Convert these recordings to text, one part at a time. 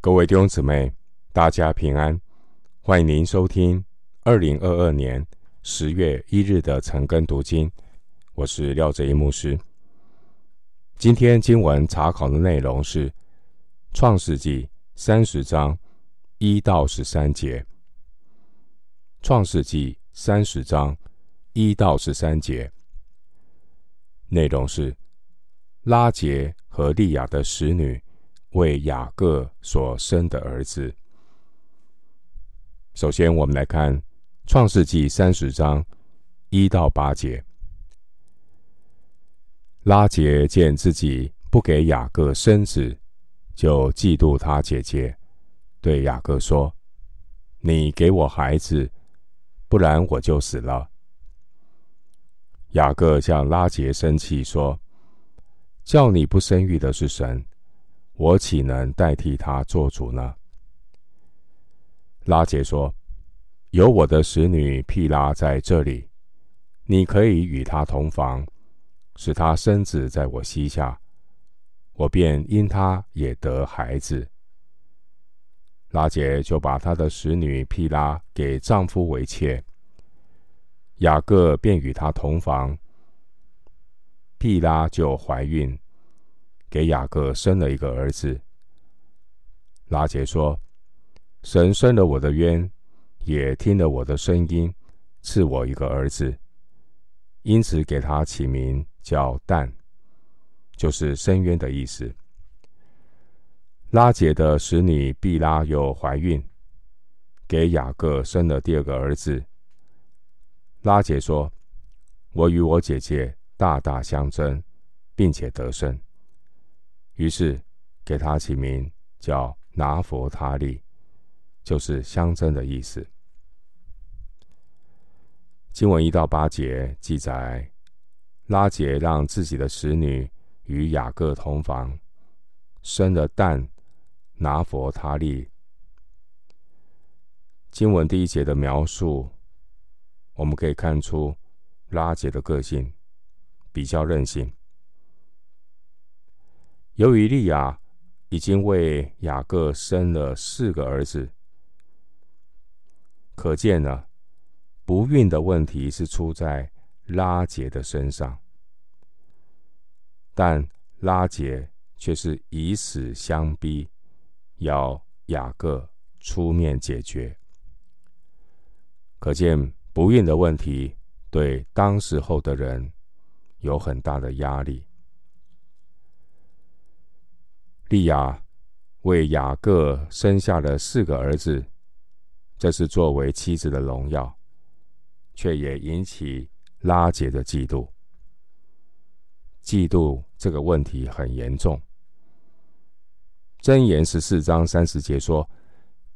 各位弟兄姊妹，大家平安！欢迎您收听二零二二年十月一日的晨更读经。我是廖哲一牧师。今天经文查考的内容是《创世纪》三十章一到十三节，《创世纪》三十章一到十三节内容是拉结和利亚的使女。为雅各所生的儿子。首先，我们来看《创世纪》三十章一到八节。拉杰见自己不给雅各生子，就嫉妒他姐姐，对雅各说：“你给我孩子，不然我就死了。”雅各向拉杰生气说：“叫你不生育的是神。”我岂能代替他做主呢？拉杰说：“有我的使女毗拉在这里，你可以与她同房，使她生子在我膝下，我便因她也得孩子。”拉杰就把她的使女毗拉给丈夫为妾，雅各便与她同房，毗拉就怀孕。给雅各生了一个儿子。拉杰说：“神伸了我的冤，也听了我的声音，赐我一个儿子，因此给他起名叫但，就是深渊的意思。”拉杰的使女毕拉又怀孕，给雅各生了第二个儿子。拉杰说：“我与我姐姐大大相争，并且得胜。”于是给他起名叫拿佛他利，就是相争的意思。经文一到八节记载，拉杰让自己的使女与雅各同房，生了蛋、拿佛他利。经文第一节的描述，我们可以看出拉杰的个性比较任性。由于利亚已经为雅各生了四个儿子，可见呢，不孕的问题是出在拉结的身上，但拉结却是以死相逼，要雅各出面解决。可见不孕的问题对当时候的人有很大的压力。利亚为雅各生下了四个儿子，这是作为妻子的荣耀，却也引起拉结的嫉妒。嫉妒这个问题很严重。箴言十四章三十节说：“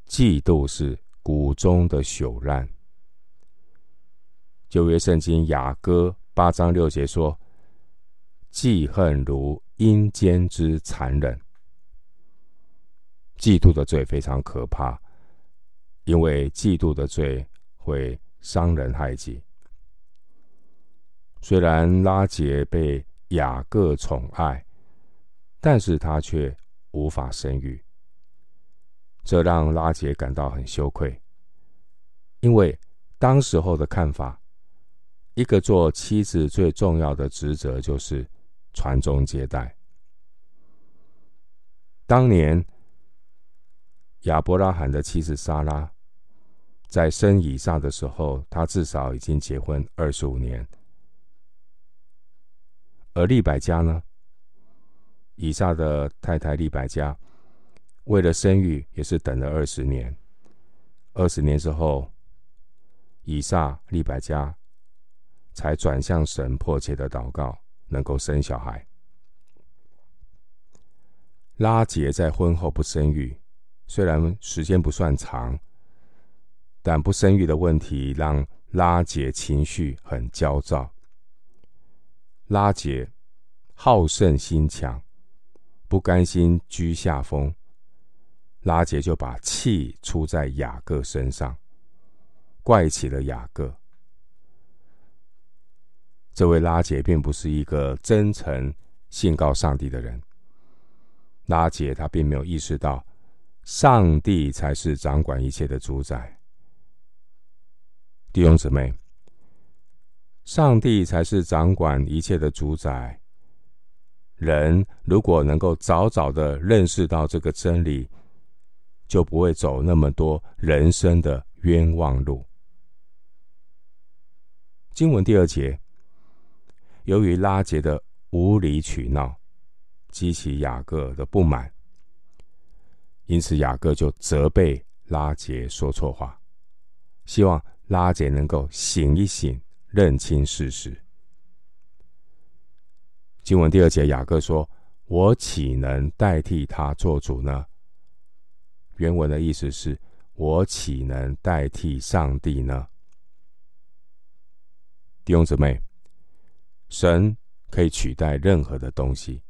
嫉妒是骨中的朽烂。”旧约圣经雅歌八章六节说：“记恨如阴间之残忍。”嫉妒的罪非常可怕，因为嫉妒的罪会伤人害己。虽然拉杰被雅各宠爱，但是他却无法生育，这让拉杰感到很羞愧。因为当时候的看法，一个做妻子最重要的职责就是传宗接代。当年。亚伯拉罕的妻子撒拉，在生以撒的时候，她至少已经结婚二十五年。而利百加呢？以撒的太太利百加，为了生育，也是等了二十年。二十年之后，以撒、利百加才转向神，迫切的祷告，能够生小孩。拉结在婚后不生育。虽然时间不算长，但不生育的问题让拉结情绪很焦躁。拉结好胜心强，不甘心居下风，拉结就把气出在雅各身上，怪起了雅各。这位拉结并不是一个真诚信靠上帝的人，拉结他并没有意识到。上帝才是掌管一切的主宰。弟兄姊妹，上帝才是掌管一切的主宰。人如果能够早早的认识到这个真理，就不会走那么多人生的冤枉路。经文第二节，由于拉杰的无理取闹，激起雅各的不满，因此雅各就责备拉杰说错话，希望拉杰能够醒一醒，认清事实。经文第二节，雅各说：“我岂能代替他做主呢？”原文的意思是：“我岂能代替上帝呢？”弟兄姊妹，神可以取代任何的东西，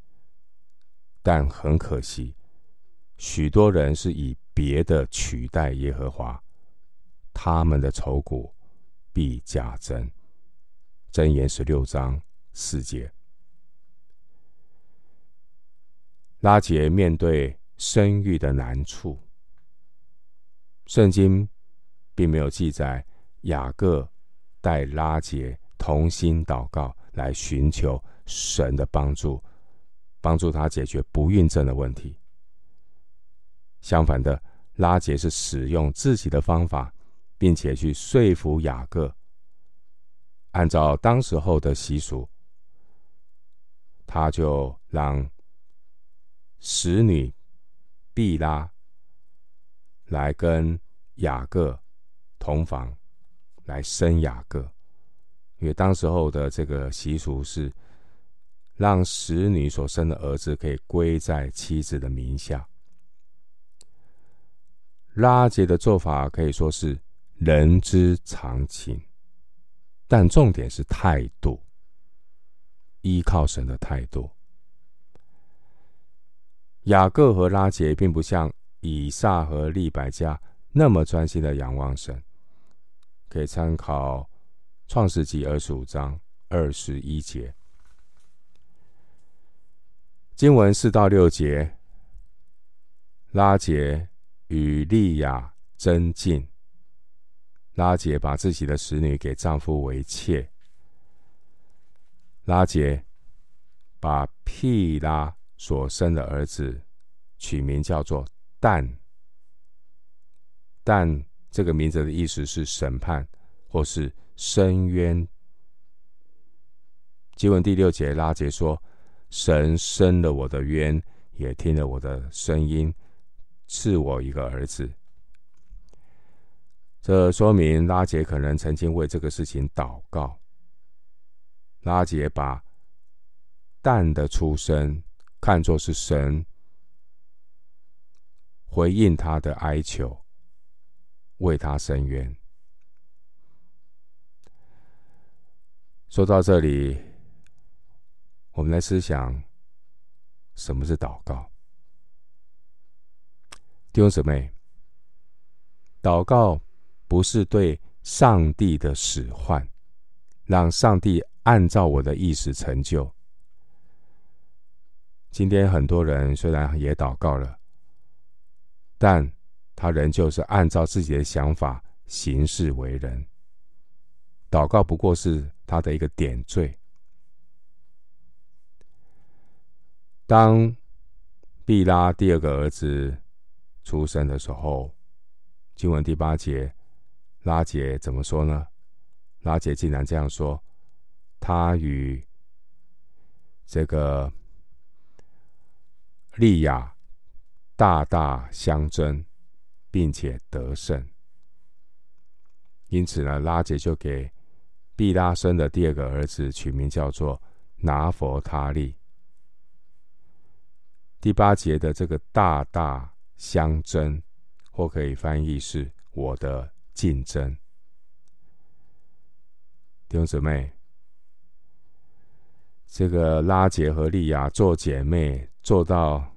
但很可惜，许多人是以别的取代耶和华，他们的愁苦必加增。箴言十六章四节。拉结面对生育的难处，圣经并没有记载雅各带拉结同心祷告，来寻求神的帮助，帮助他解决不孕症的问题。相反的，拉杰是使用自己的方法，并且去说服雅各，按照当时候的习俗，他就让。使女毕拉来跟雅各同房，来生雅各，因为当时候的这个习俗是，让使女所生的儿子可以归在妻子的名下。拉结的做法可以说是人之常情，但重点是态度，依靠神的态度。雅各和拉结并不像以撒和利百加那么专心的仰望神，可以参考创世纪二十五章二十一节。经文四到六节，拉杰与利亚争竞，拉杰把自己的使女给丈夫为妾，拉杰把毗拉。所生的儿子取名叫做但，但这个名字的意思是审判或是伸冤。经文第六节，拉杰说：“神伸了我的冤，也听了我的声音，赐我一个儿子。”这说明拉杰可能曾经为这个事情祷告。拉杰把蛋的出生。看作是神回应他的哀求，为他伸冤。说到这里，我们来思想什么是祷告。弟兄姊妹，祷告不是对上帝的使唤，让上帝按照我的意思成就。今天很多人虽然也祷告了，但他仍旧是按照自己的想法行事为人。祷告不过是他的一个点缀。当毕拉第二个儿子出生的时候，经文第八节，拉杰怎么说呢？拉杰竟然这样说：他与这个。利亚大大相争，并且得胜。因此呢，拉杰就给毕拉生的第二个儿子取名叫做拿佛他利。第八节的这个大大相争，或可以翻译是我的竞争。弟兄姊妹，这个拉杰和利亚做姐妹。做到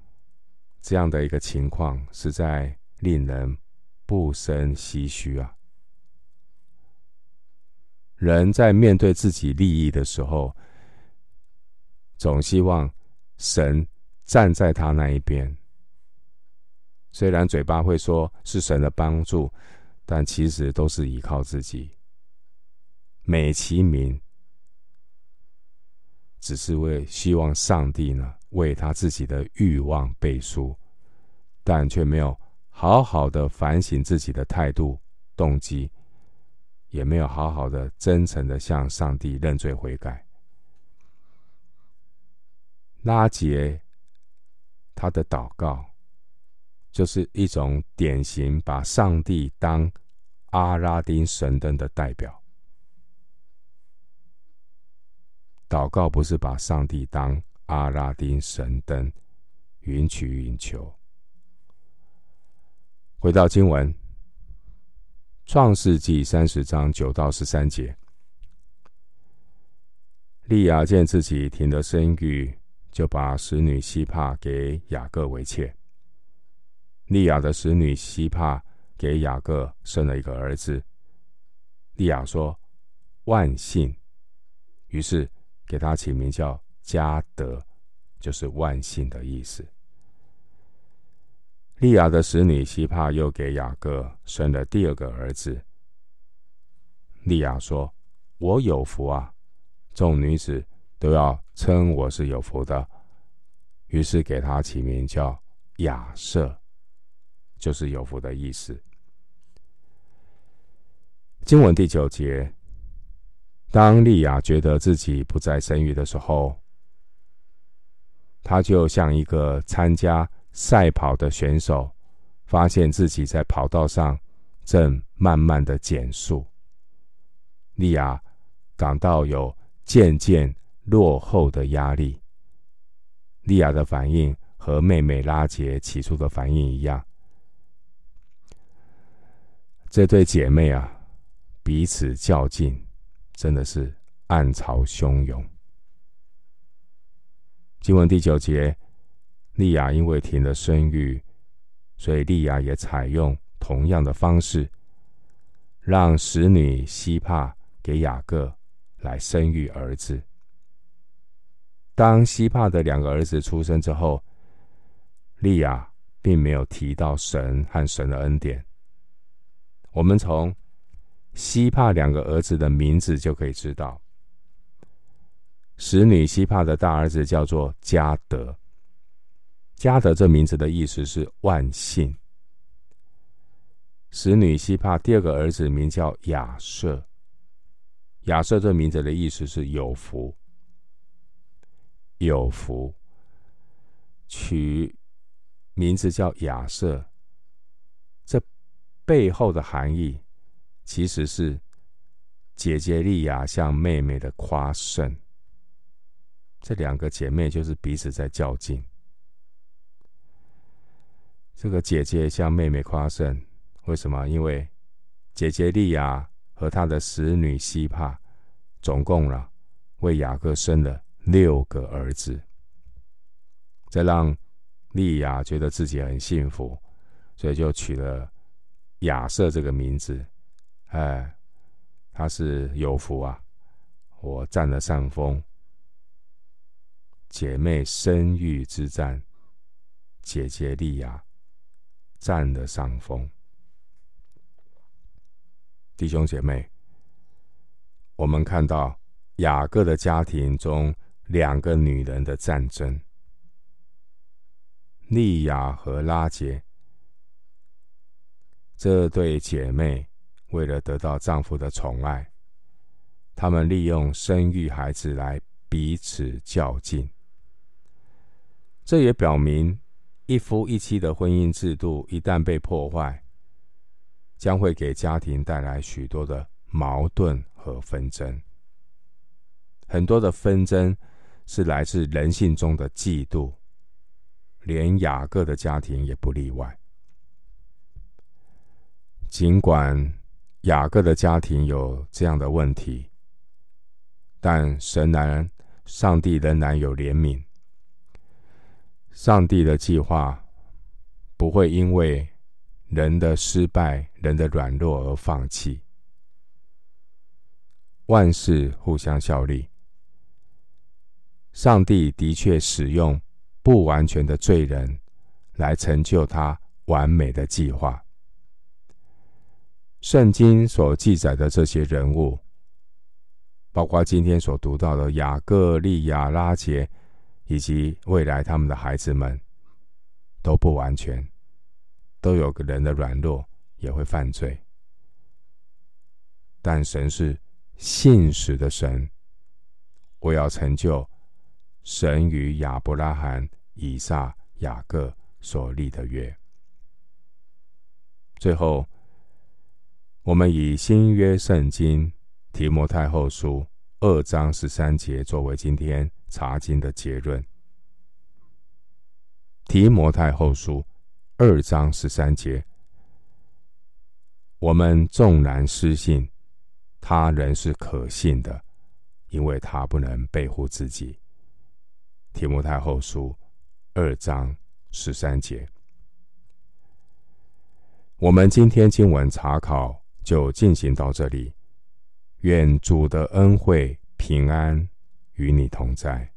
这样的一个情况，实在令人不胜唏嘘啊！人在面对自己利益的时候，总希望神站在他那一边，虽然嘴巴会说是神的帮助，但其实都是依靠自己，美其名只是为希望上帝呢为他自己的欲望背书，但却没有好好的反省自己的态度、动机，也没有好好的、真诚的向上帝认罪悔改。拉杰他的祷告，就是一种典型把上帝当阿拉丁神灯的代表。祷告不是把上帝当阿拉丁神灯，允取允求。回到经文，《创世记》三十章九到十三节，利亚见自己停了生育。就把使女希帕给雅各为妾。利亚的使女西帕给雅各生了一个儿子。利亚说：“万幸。”于是给他起名叫加德，就是万幸的意思。利亚的使女西帕又给雅各生了第二个儿子。利亚说：“我有福啊！众女子。”都要称我是有福的，于是给他起名叫亚设，就是有福的意思。经文第九节，当利亚觉得自己不再生育的时候，他就像一个参加赛跑的选手，发现自己在跑道上正慢慢的减速。利亚感到有渐渐落后的压力，利亚的反应和妹妹拉杰起初的反应一样。这对姐妹啊，彼此较劲，真的是暗潮汹涌。经文第九节，利亚因为停了生育，所以利亚也采用同样的方式，让使女西帕给雅各来生育儿子。当西帕的两个儿子出生之后，利亚并没有提到神和神的恩典。我们从西帕两个儿子的名字就可以知道，使女西帕的大儿子叫做加德，加德这名字的意思是万幸。使女西帕第二个儿子名叫亚瑟，亚瑟这名字的意思是有福。有福，取名字叫亚瑟，背后的含义其实是姐姐利亚向妹妹的夸胜。这两个姐妹就是彼此在较劲。这个姐姐向妹妹夸胜，为什么？因为姐姐利亚和她的使女西帕，总共了为雅各生了。六个儿子，这让利亚觉得自己很幸福，所以就娶了亚瑟这个名字。哎，他是有福啊！我占了上风。姐妹生育之战，姐姐利亚占了上风。弟兄姐妹，我们看到雅各的家庭中。两个女人的战争，利亚和拉杰这对姐妹，为了得到丈夫的宠爱，她们利用生育孩子来彼此较劲。这也表明，一夫一妻的婚姻制度一旦被破坏，将会给家庭带来许多的矛盾和纷争。很多的纷争。是来自人性中的嫉妒，连雅各的家庭也不例外。尽管雅各的家庭有这样的问题，但神然，上帝仍然有怜悯。上帝的计划不会因为人的失败、人的软弱而放弃，万事互相效力。上帝的确使用不完全的罪人来成就他完美的计划。圣经所记载的这些人物，包括今天所读到的雅各、利亚、拉结，以及未来他们的孩子们，都不完全，都有个人的软弱，也会犯罪。但神是信实的神，我要成就神与亚伯拉罕、以撒、雅各所立的约。最后。我们以新约圣经提摩太后书二章十三节作为今天查经的结论。提摩太后书二章十三节，我们纵然失信，他仍是可信的，因为他不能背乎自己。提摩太后书二章十三节，我们今天经文查考。就进行到这里，愿主的恩惠平安与你同在。